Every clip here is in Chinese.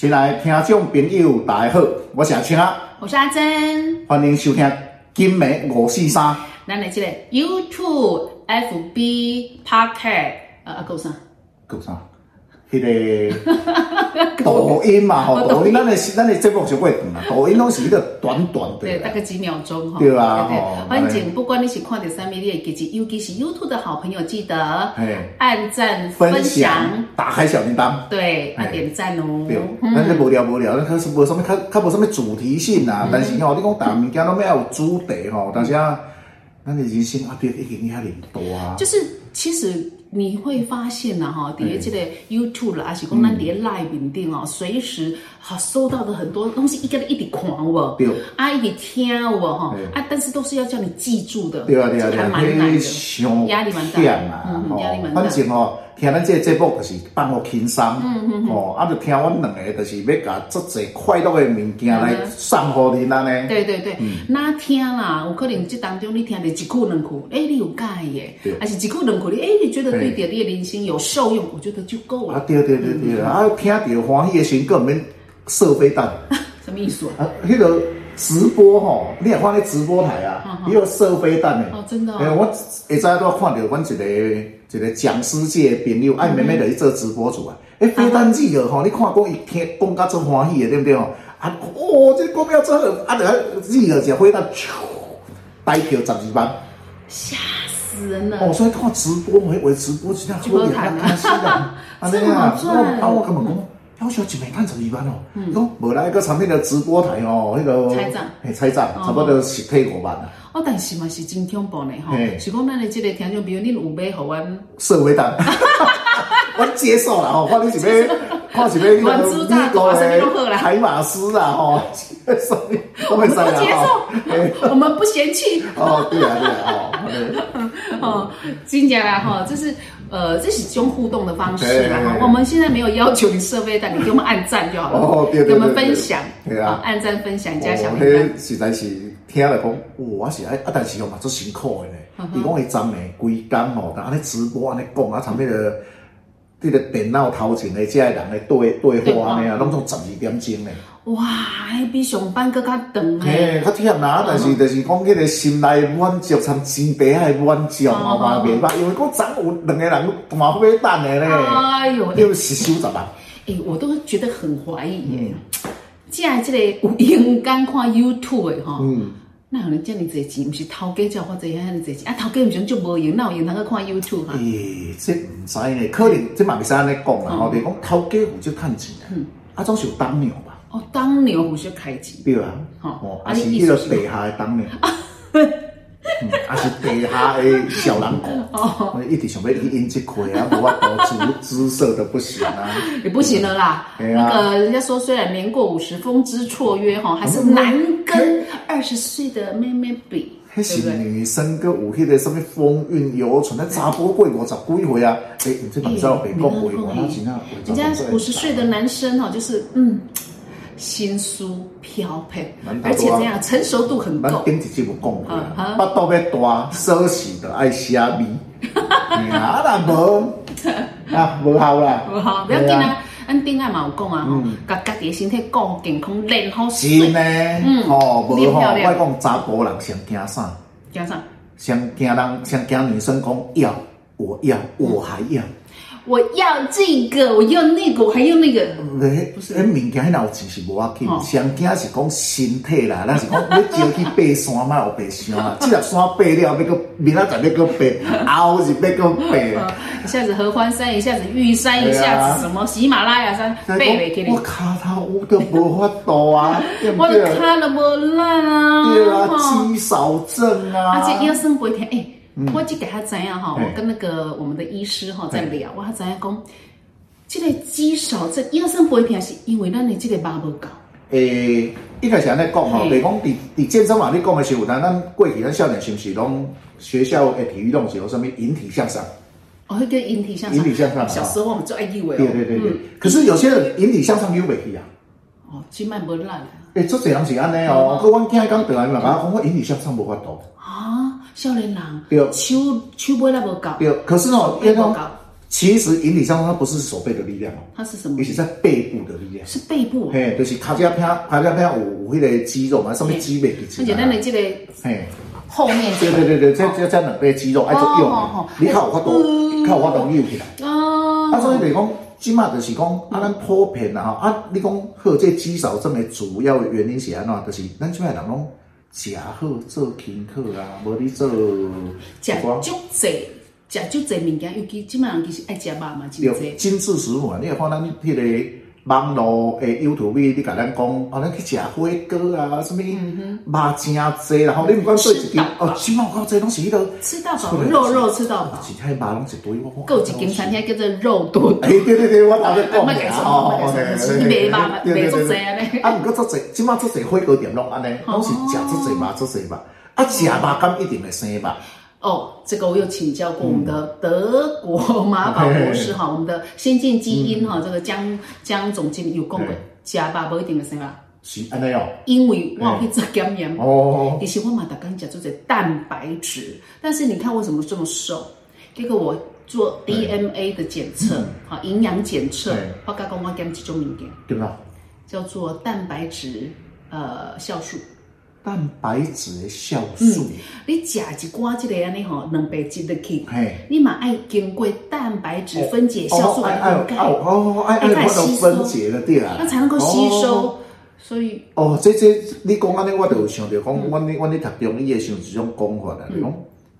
亲爱的听众朋友，大家好，我是阿青，我是阿珍，欢迎收听金梅五四三。咱来这个 YouTube、FB、Pocket，呃，还有啥？够啥？迄个 抖音嘛，吼，抖音，咱的咱的节目就会长嘛，抖音拢是一个短短的，对，大概几秒钟，对啊，反正不管你是看到啥物，你会记住，尤其是 YouTube 的好朋友，记得按赞、分享、打开小铃铛，对，啊，点赞哦。对，咱这无聊无聊，咱可是无什么，较较无什么主题性啊。但是吼，你讲大物件拢要有主题吼，但是啊，咱的人生啊，变已经遐尔多啊。就是其实。你会发现呐，哈，底下这个 YouTube 啦，还是讲咱底下 Live 面顶哦，随时哈收到的很多东西，一个一直看哦，对，啊，一直听哦，哈，啊，但是都是要叫你记住的，对啊，对啊，对啊，还蛮难的，压力蛮大，嗯，压力蛮大。反正哦，听咱这个节目就是放我轻松，嗯嗯哦，啊，就听阮两个，就是要甲足侪快乐的物件来送互你安尼。对对对，那听啦，有可能这当中你听的一句两句，哎，你有介耶，还是一句两句，哎，你觉得。对点你的人生有受用，我觉得就够了。啊，对对对对啊！听到欢喜的时候，根本射飞弹。什么意思啊？那个直播吼，你也放在直播台啊，也有射飞弹呢。哦，真的。哎，我一早都看到，阮一个一个讲师界的朋友，爱妹妹的一做直播主啊。哎，飞弹机个吼，你看讲一听讲甲真欢喜的，对不对哦？啊，哦，这股票真好，啊，这个机个飞弹，大票十二万。哦，所以看直播，我我直播这样做也还开心的，啊。那样 啊，啊我根本讲，要求一枚赚十二万哦，讲无来一个产品的直播台哦，那个拆账，嘿拆账，差不多是退五万啦。哦，但是嘛是真恐怖呢哈，是讲咱的这个听众，比如你有买好阮？社会单，我接受了哦，看你是要，看是要那个美国的海马斯啊哈，我们不接受，我们不嫌弃。哦，对啊，对啊，哦。哦，真的啦哈，这是呃，这是种互动的方式啦。我们现在没有要求你设备，但你给我们按赞就好了。哦，对对对，给我们分享，对啊，按赞分享加小铃铛。实在是听了讲，哇是哎啊，但是哦嘛，做辛苦的呢。伊讲伊昨暝规工哦，但安尼直播安尼讲啊，参那个这个电脑头前的这些人的对对话呢，拢总十二点钟呢。哇，还比上班更加长嘿，较忝啦，但是就是讲迄个心内满足，参钱币还满足嘛，袂歹。因为讲昨有两个人嘛买单的咧，哎呦，又是收十万。哎，我都觉得很怀疑耶。既然这个有闲间看 YouTube 的哈，嗯，那有人叫你这钱，不是头家叫或者遐尼这钱啊？头家毋是足无用，那有用通去看 YouTube 哈？诶，这毋知呢，可能这嘛袂使安尼讲啦。吼，就是讲头家有少趁钱，嗯，啊，总是有当牛吧。哦，当牛有少开钱，对啊，哦，啊是迄个地下的当牛，还是地下的小狼狗，哦，一直想要去引这块啊，无法度姿姿色的不行啊，也不行了啦。那个人家说，虽然年过五十风姿绰约哈，还是难跟二十岁的妹妹比。那是女生个有迄个什么风韵犹存，那查甫过五十几岁啊，哎，你这哪知道北国过五啊？人家五十岁的男生哈，就是嗯。心舒飘配，而且这样成熟度很够。顶一集有讲过，腹肚要大，锁匙的爱虾米。啊，那无 啊，无效啦。无效，不要紧啊。俺顶下嘛有讲啊，吼，甲家己身体顾健康，练好。是呢，嗯，哦，无吼，我讲查甫人上惊啥？惊啥？上惊人，上惊女生讲要，我要，我还要。我要这个，我要那个，我还要那个。不是，那物件那有钱是无要紧，上惊是讲身体啦，那是讲要招去爬山嘛，有爬山啊。这条山爬了，要个明仔载要个爬，后日要个爬。一下子合欢山，一下子玉山，一下子什么喜马拉雅山，爬袂起来。我卡头我都无法度啊，我都卡都无烂啊。对啊，肌少症啊。而且医生不会听，哎。我就给他怎样哈，我跟那个我们的医师哈在聊，我他怎样讲，这个肌少症，医生不会听，是因为咱的这个肉不够。诶，一开始安尼讲吼，比如讲，伫伫健身房你讲的时候，但咱过去咱少年是不是拢学校的体育动是有什么引体向上？哦，那个引体向上，引体向上，小时候我们就爱以为。对对对对，可是有些人引体向上又袂去啊。哦，筋脉不烂。诶，做这样是安尼哦，可我今日讲得来嘛，讲我引体向上无法度。少年人，对，手手背那么高，对，可是哦，因为其实引体向上它不是手背的力量哦，它是什么？也是在背部的力量。是背部。嘿，就是卡加片，卡加片有有迄个肌肉嘛，上面肌背肌。而且咱的这个，嘿，后面。对对对对，这这这两背肌肉爱作用，你靠有法度，靠有法度扭起来。哦。啊，所以就是讲，即马就是讲，啊，咱普遍啦吼，啊，你讲好这肌少症的主要原因是安怎？就是咱即马人拢食好做轻巧啊，无你做。食足济。食足侪物件，尤其即卖人其实爱食肉嘛，真侪。精致食物啊，你会看咱迄个网络诶 YouTube，你甲咱讲，啊，咱去食火锅啊，什么肉真侪，然后你毋管做一间，哦，即满有够侪拢是迄个吃到饱，肉肉吃到饱。其他肉拢一堆，我讲。有一间餐厅叫做肉多。诶，对对对，我头先讲嘅哦，是卖肉，卖足侪安尼。啊，毋过足侪，即满足侪火锅店拢安尼，拢是食足侪肉，足侪肉。啊，食肉敢一定会生肉。哦，这个我有请教过我们的德国马宝博士哈，我们的先进基因哈，这个江江总经理有讲过，吃吧不一定会生啊。是安尼哦。因为我有去做检验哦，其实我嘛，刚刚讲做这蛋白质，但是你看为什么这么瘦？这个我做 DNA 的检测，哈，营养检测，我刚刚我讲几种物件，对吧？叫做蛋白质呃酵素。蛋白质的酵素，你吃一寡这个安尼吼，两百斤的去，你嘛要经过蛋白质分解酵素，才能分解了掉，那才能够吸收，所以哦，这这你讲安尼，我就有想到，讲我你我你读中医也是用一种讲法啦，讲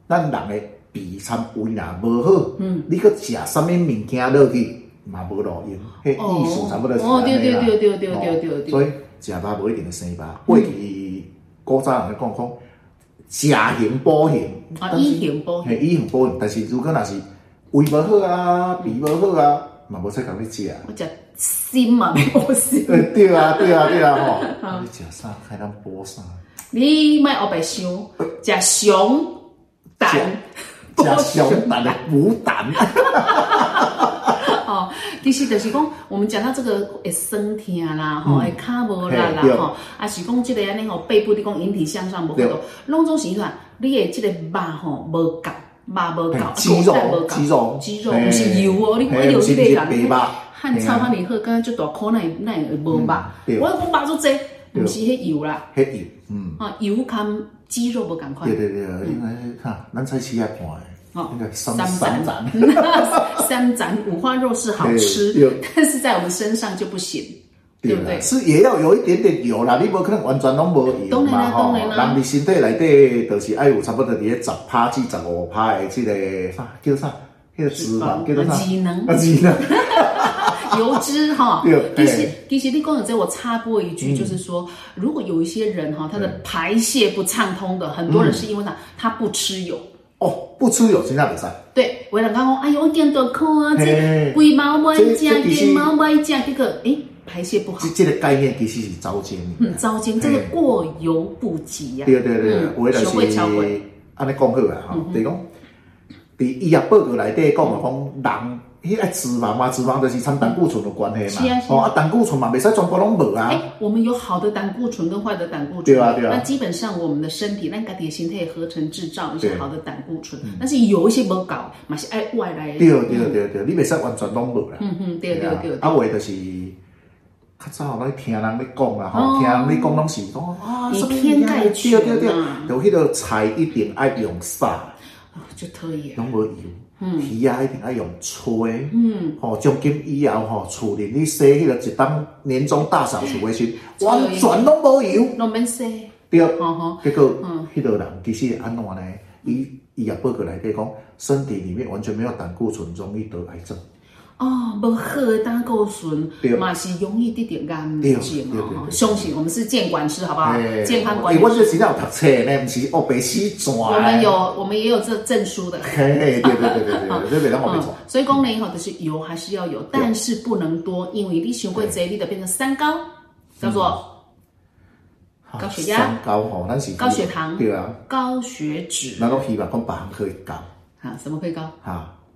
咱人的脾参胃呐无好，你去吃什么物件落去嘛无用，意思差不多是安尼啦，哦，对对对对对对对，所以吃饱，无一定生吧，胃。古早人咧讲讲，食形补形，啊，以形补形，以形补形。但是如果若是胃无好啊，脾无好啊，嘛无使甲你食。我食心嘛，没补心。对啊，对啊，对啊，吼。你食啥？还能补啥？你莫黑白想，食熊胆，食熊胆的补胆。其实就是讲，我们讲到这个会酸痛啦，吼，会卡无力啦，吼，啊是讲这个安尼吼，背部你讲引体向上无够，拢总是伊话，你的这个肉吼无够，肉无够，肌肉肌肉。肌肉，不是油哦，你一流去买人，汉草番你喝，刚刚就大颗那那无肉，我讲肉足济，不是迄油啦，迄油，嗯，啊油含肌肉无共款，对对对，应该看咱菜市也看的。哦，三斩，三斩五花肉是好吃，但是在我们身上就不行，对不对？是也要有一点点油啦，你不可能完全拢无油嘛吼。人的身体内底就是爱有差不多伫个十趴至十五趴的这个啥叫啥？叫脂肪，叫做啥？机能，机能，油脂哈。其实其实你讲的这，我插播一句，就是说，如果有一些人哈，他的排泄不畅通的，很多人是因为他他不吃油。哦，不吃有参加比赛。对，有人讲讲，哎呦，我见到看啊，这龟毛不爱食，鸡毛不爱食，这个哎，排泄不好。这这个概念其实是糟践。嗯，糟践，这个过犹不及呀。对对对，为了是，安尼讲好啊，哈，就是讲，伫医药报告内底讲啊，讲人。迄个脂肪嘛，脂肪就是参胆固醇的关系嘛。是啊，是啊。哦，啊，胆固醇嘛，袂使全部拢无啊。哎，我们有好的胆固醇跟坏的胆固醇。对啊，对啊。那基本上我们的身体，咱家己的身体合成制造一些好的胆固醇，但是有一些无搞，嘛是爱外来的。对对对对，你袂使完全拢无啦。嗯嗯，对对对。啊，为就是较早咱听人咧讲啦，吼，听人咧讲拢是讲啊，以偏概全对对对，有迄个菜一定爱用啥？啊，就可以。拢无油。嗯，皮啊一定要用吹，嗯，吼，从今以后吼，厝里你洗迄个一当年终大扫除的时，完全拢无油，拢免洗，对，结果，嗯，迄个人其实安怎呢？伊伊也报告内底讲，身体里面完全没有胆固醇，容易得癌症。哦，无好的胆固醇，嘛是容易得点癌症哦。相信我们是健管师，好不好？健康管理。我这是要读册呢，不是哦，白死转。我们有，我们也有这证书的。嘿嘿，对对对对对，这边 让我们所以功能以后就是油还是要有，但是不能多，因为你伤过多，你的变成三高，叫做高血压、三高吼，那是高血糖，对啊，高血脂。那个希望讲别项可以高。啊，什么可以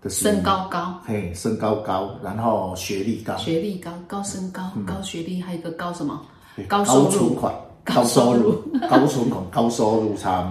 身高高，嘿，身高高，然后学历高，学历高，高身高，高学历，还有一个高什么？高收入，高存款，高收入，高存款，高收入，差。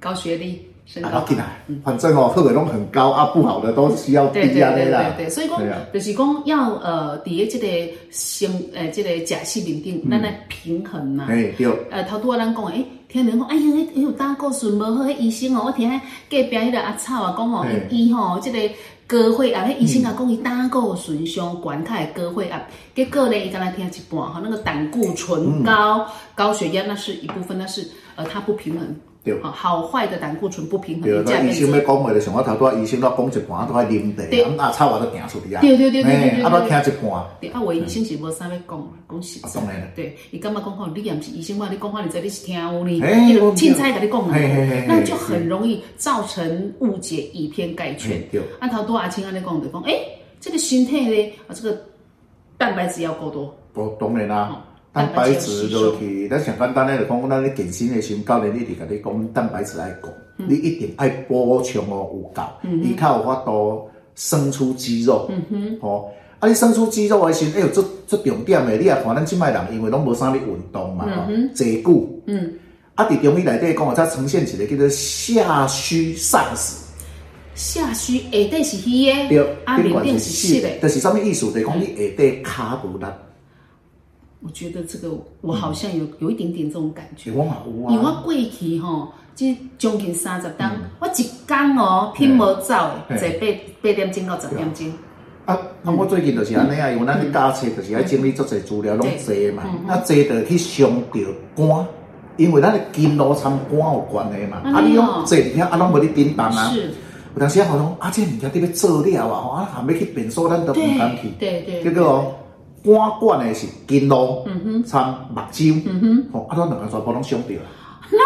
高学历，身高进来，反正哦，贺玮拢很高啊，不好的都需要低压的啦。对对对，所以讲，就是讲要呃，伫个这个生呃这个假戏面顶，咱来平衡嘛。哎对。呃，头拄仔咱讲诶，听人讲，哎呀，哎呦，胆固醇无？好，迄医生哦，我听隔壁迄个阿草啊讲哦，伊吼这个高血压，迄医生啊讲伊胆固醇相关，他的高血压，结果呢，伊刚才听一半吼，那个胆固醇高，高血压那是一部分，那是呃，它不平衡。对，好坏的胆固醇不平衡。对，那医生要讲话就像我头拄啊医生都讲一半都爱啉茶，咁阿草我都行出去啊。对对对对对，啊，都听一半。对，啊，我医生是无啥要讲，讲实在。当然了。对，伊感觉讲吼，你也不是医生话，你讲话你在你是听有呢，迄个凊彩甲你讲啊，那就很容易造成误解，以偏概全。对。啊，头拄阿青安尼讲就讲，诶，这个身体咧，啊，这个蛋白质要够多。哦，当然啦。蛋白质落去，咱上简单咧就讲，咱咧健身的时候，教练一直甲你讲蛋白质爱够，嗯、你一定爱补充哦有够，你才有法度生出肌肉。嗯哼，哦，啊，你生出肌肉的时候，哎呦，这这重点的，你也看咱即摆人，因为拢无啥咧运动嘛，吼、嗯哼，坐久。嗯，啊，伫中医内底讲啊，才呈现一个叫做下虚上实。下虚下底是虚的，啊，面顶是实的，就是啥物意思？就是讲你下底骹无力。我觉得这个我好像有有一点点这种感觉，因为我过去吼，即将近三十天，我一天哦，拼无走的，坐八八点钟到十点钟。啊，啊，我最近就是安尼啊，因为咱去驾车就是爱整理足侪资料，拢坐嘛，啊，坐着去伤着肝，因为咱的筋络参肝有关系嘛。啊，你拢坐遐，啊，拢无你叮当啊。是。有当时啊，好讲啊，这物件你要做了啊，吼，啊，还没去便所，咱都毋敢去。对对。结果哦。肝管的是筋络，参目睭，哦，啊，咱两个全部拢伤掉了。难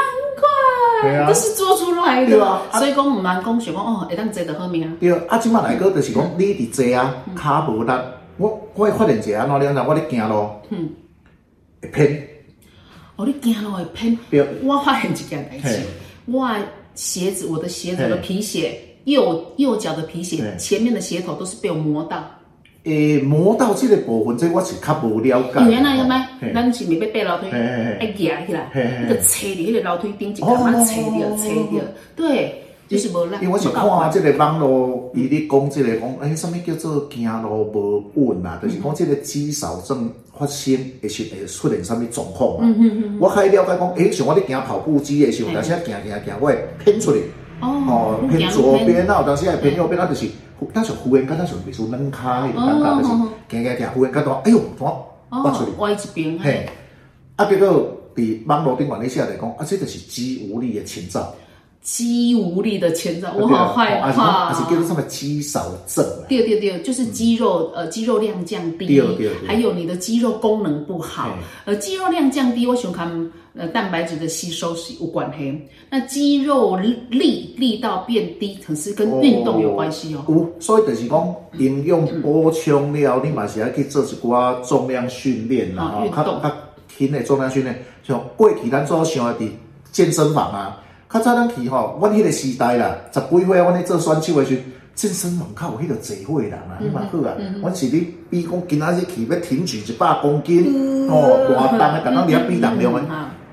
怪，都是做出来的。所以讲唔难讲，想讲哦，会当坐得好命。对，啊，即摆来个就是讲，你伫坐啊，骹无力。我我会发现一个安怎了呢？我咧行路，会偏。哦，你行路会偏。对，我发现一件代志，我鞋子，我的鞋子的皮鞋，右右脚的皮鞋，前面的鞋头都是被我磨到。诶，磨到这个部分，这我是较无了解。原来有咩？咱是咪要爬楼梯？哎，夹起来，那个踩在那个楼？对，就是无力。因为我是看这个网络，伊咧讲这个讲，诶，什么叫做行路无稳啊？就是讲这个肌少症发生，会是会出现什么状况嘛？我还了解讲，诶，像我咧行跑步机的时候，但是行行行，我会偏出来，哦，偏左边，那有当偏右边，那就是。但是忽然间，但是别说能卡，有感觉就是行行行，忽然间到，哎呦，怎么挖出来？歪一边，嘿，啊，结果伫网络顶管理下来讲，啊，这就是肌无力的前兆。肌无力的前兆，我好害怕。还是叫做什么肌少症？对对对，就是肌肉呃肌肉量降低，还有你的肌肉功能不好。呃，肌肉量降低，我想看呃蛋白质的吸收是有关系。那肌肉力力道变低，可是跟运动有关系哦。有，所以就是讲营养补充了，你嘛是要去做一寡重量训练啦，哦，较较轻的重量训练，像过去咱做想的健身房啊。较早咱去吼，阮迄个时代啦，十几岁啊，阮咧做选手的时，健身房较有迄个坐伙人啊，你嘛好啊。阮是咧比讲今仔日去要挺举一百公斤，哦，大重诶，逐工咧比重量诶。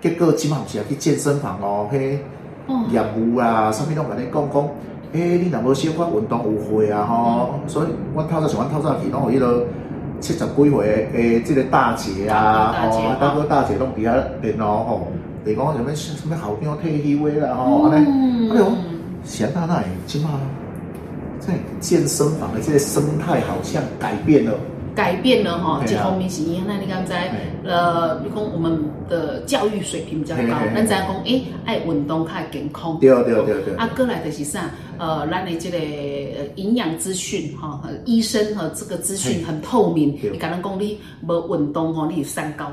结果即嘛毋是啊去健身房哦，迄业务啊，啥物拢甲你讲讲，诶，你若无小可运动有会啊吼。所以我透早上阮透早去拢有迄个七十几岁诶，即个大姐啊，吼，大哥大姐拢伫遐练咯吼。你讲什么什么好病退休的啦吼，安尼，哎呦，现在那起码在健身房的这个生态好像改变了，改变了哈。这方面是因为那你刚才呃，你讲我们的教育水平比较高，咱在讲诶，爱运动较健康。对对对对。啊，过来的是啥？呃，咱的这个营养资讯哈，医生和这个资讯很透明。你刚刚讲你无运动吼，你有三高。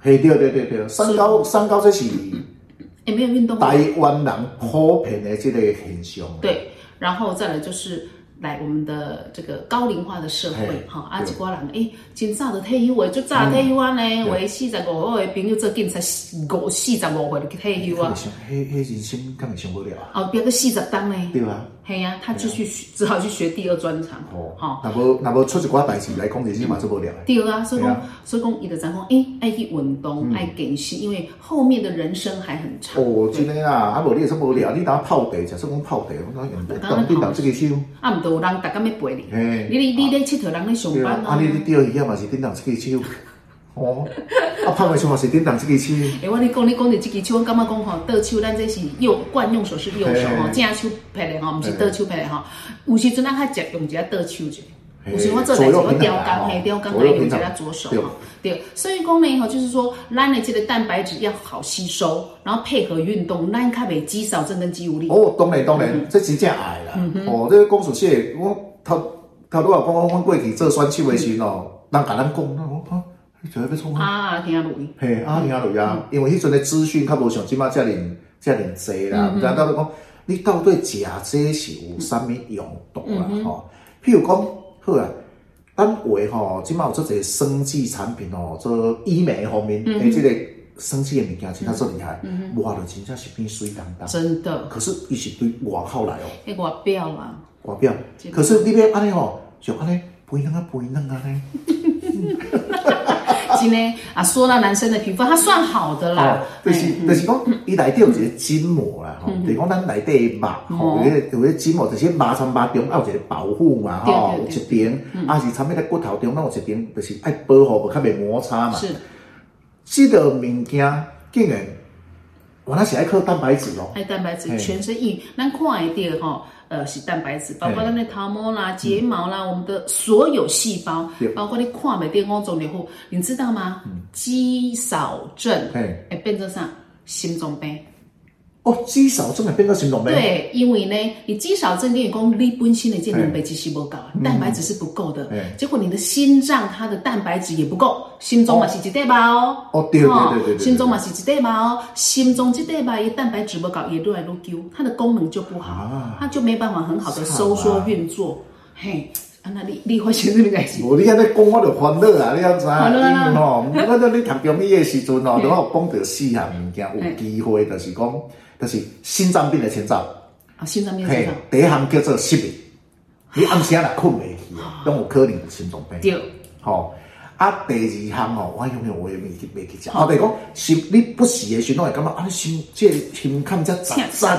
嘿，对对对对，三高三高这是，也没有运动。台湾人普遍的这个现象。对，然后再来就是来我们的这个高龄化的社会，哈，啊，一挂人诶，真早就退休诶，就早退休啊呢，为四十五岁的朋友做警察，五四十五岁就去退休啊。迄迄人生根本上不了啊。哦，别个四十当呢？对啊。嘿呀，他就去只好去学第二专长。哦，好，那无那无出一寡代志来讲，其实嘛做不了。对啊，所以讲，所以讲，伊就讲，哎，爱去运动，爱健身，因为后面的人生还很长。哦，真的啊，啊无你也说无聊，你当泡茶，假设讲泡茶，我讲用当电动这个手。啊，唔多人逐工要陪你。你你你咧佚佗，人咧上班啊，你你钓鱼啊嘛是电动这个手。哦，啊，拍的时候是电动这支手。哎，我你讲你讲的这支手，我感觉讲吼，倒手，咱这是右惯用手是右手吼，正手拍的吼，唔是倒手拍的吼。有时阵咱较食用一下倒手者，有时我做代志我雕工，嘿，雕工爱用一下左手吼。对，所以讲呢吼，就是说咱的这个蛋白质要好吸收，然后配合运动，咱较袂肌少症跟肌无力。哦，当然当然，这真正爱啦。哦，这个公主蟹，我头头拄仔讲我阮过去做选手的时阵哦，人甲咱讲，我你做要创啊？听录音，嘿，啊，听录音，因为迄阵的资讯较无像即马遮尔遮尔济啦。毋知影到底讲，你到底食这是有啥物用途啦？吼，譬如讲，好啊，咱话吼，即马有做一个生技产品哦，做医美方面，诶，这个生技的物件，其实做厉害，哇，就真正是变水当当。真的。可是伊是对外口来哦。迄外表嘛。外表。可是你要安尼吼，就安尼肥嫩啊，肥嫩啊呢。真的啊，说到男生的皮肤，它算好的啦。就是就是讲，伊内底有一个筋膜啦，吼，就是讲咱内底的肉，吼，有个有个筋膜，就是肉参肉中要有一个保护嘛，吼，有一边，啊是参与在骨头中，那有一边就是爱保护，不较袂摩擦嘛。是，这个物件竟然，原来是爱靠蛋白质咯。爱蛋白质，全身硬，咱看会到吼。呃，是蛋白质，包括咱的头毛啦、睫毛啦，我们的所有细胞，包括你看没电光肿瘤，你知道吗？肌少症哎变成啥？心脏病。哦，肌少症会变成心脏病。对，因为呢，你肌少症跟你讲，你本身的这蛋白质是不够，蛋白质是不够的，结果你的心脏它的蛋白质也不够，心脏嘛是一块肉哦。哦，对对对对，心脏嘛是一块肉哦，心脏这块肉，一蛋白质不够，也越来越丢，它的功能就不好，它就没办法很好的收缩运作。嘿，啊，那你你发现这个东西？我你看在讲我就欢乐啊，你要知啊，因为吼，我在你读中医的时阵哦，都有讲到四项物件，有机会就是讲。就是心脏病的前兆啊，心脏病前兆。第一项叫做失眠，你暗时啊困袂去，都有可能是心脏病。对，好啊。第二项哦，我永远我也未去未去讲。啊，比如讲心你不时的时，拢会感觉啊，心这心坎这扎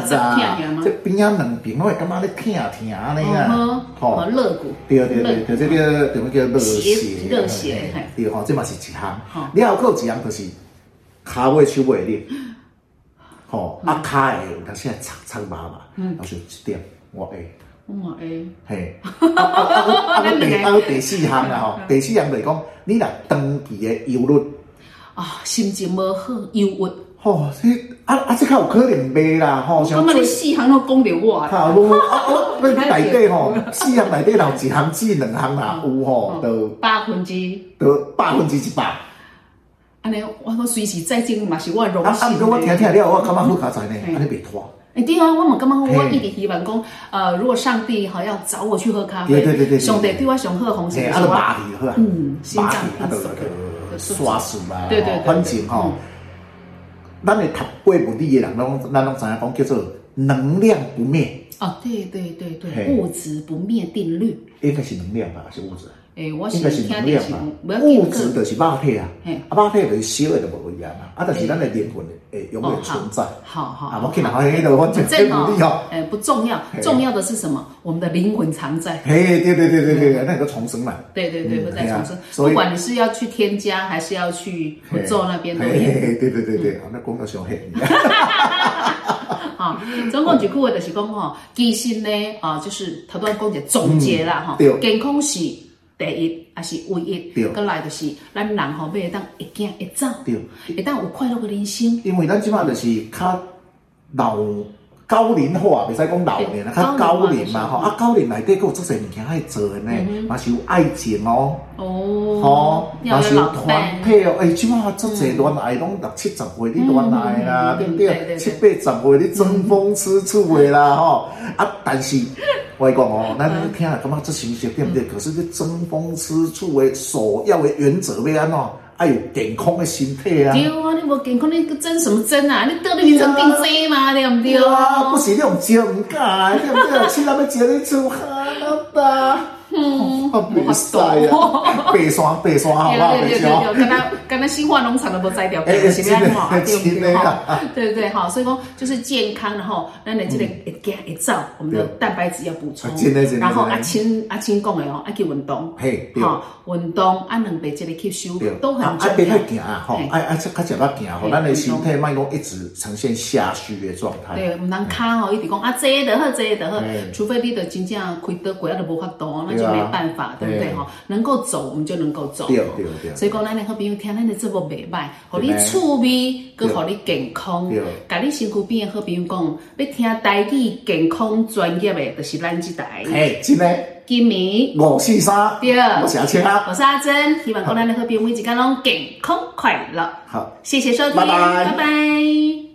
扎啊，这边啊两边拢会感觉咧疼疼安尼啊。好，肋骨。对对对，就这个叫么叫热血？热血。对吼，这嘛是一项。你还有一项就是骹尾手尾力。吼，啊，骹会有当时啊，擦擦麻麻，有时一点我会，我嘛会，嘿，啊啊啊啊，第啊第四项啦吼，第四项就是讲，你若长期的忧虑，啊，心情无好，忧郁，吼，这啊啊，这较有可能袂啦，吼，像这四项都讲着我，哈，无啊啊，那内底吼，四项内底若有一项至两项啦，有吼，都百分之，都百分之一百。安尼，我我随时在进嘛是我荣幸。啊啊！如果我听听了，我感觉好卡在呢，安尼别拖。哎，对啊，我嘛感觉我一直希望讲，呃，如果上帝好要找我去喝咖啡，对对对对，上帝对我上好红线，啊，就麻去好啊，嗯，心脏病，刷数嘛，对对对，反正吼，咱的读过物理的人，拢咱拢知影讲叫做能量不灭。哦，对对对对，物质不灭定律，应该是能量吧，是物质。诶，我是听的是物质，就是肉体啊，啊，肉体就是烧的就无一样啊，啊，但是咱的灵魂诶永远存在。好好，啊，我看到迄个我真真努力哦。诶，不重要，重要的是什么？我们的灵魂常在。嘿，对对对对对，那个重生嘛。对对对，不再重生。不管你是要去添加，还是要去做那边的。对对对对，那讲到上黑。好，总共一句话就是讲吼，其实呢，啊，就是头段讲一个总结啦，哈，健康是。第一也是唯一，搁来就是咱人吼，要会当会行会走，会当有快乐的人生。因为咱即马就是较老高龄化，袂使讲老年啊，较高龄嘛吼。啊，高龄内底佫有足侪物件爱做诶呢，嘛是有爱情哦，吼，嘛是有团体哦。哎，即马足侪恋爱拢六七十岁你恋爱啦，对不对？七八十岁你争风吃醋的啦，吼。啊，但是。我讲哦，咱听了感觉这形式对不对？可是这争风吃醋的首要的原则为安怎？爱有健康的身体啊。对啊，你无健康，你争什么争啊？你得了你真定争嘛？对不对？啊，不是你用招唔干，对不对？去那边争你出汗了 嗯，没使啊，白山白山好不好？对对对对，跟他跟他新化农场都不摘掉，哎，是这样嘛？对不对？哈，对对哈，所以说就是健康，然后咱的这个一加一照，我们的蛋白质要补充，然后阿青阿青讲的哦，爱去运动，嘿，哈，运动啊，两百这里吸收都很重要。啊，别太行啊，哈，爱爱吃较食较行，吼，咱的身体卖讲一直呈现下虚的状态。对，唔能卡哦，一直讲啊，这的好，这得好，除非你得真正开刀过啊，都无法度，那就没办法，对不对？哈，能够走，我们就能够走。对对对。所以讲，咱的好朋友听咱的节目袂歹，互你趣味，佮互你健康。对。甲你身躯边的好朋友讲，要听台语健康专业的，就是咱这台。嘿，真的。今明五四三。对。我是阿青啊。我是阿珍，希望讲咱的好朋友每一天拢健康快乐。好，谢谢收听，拜拜。拜拜。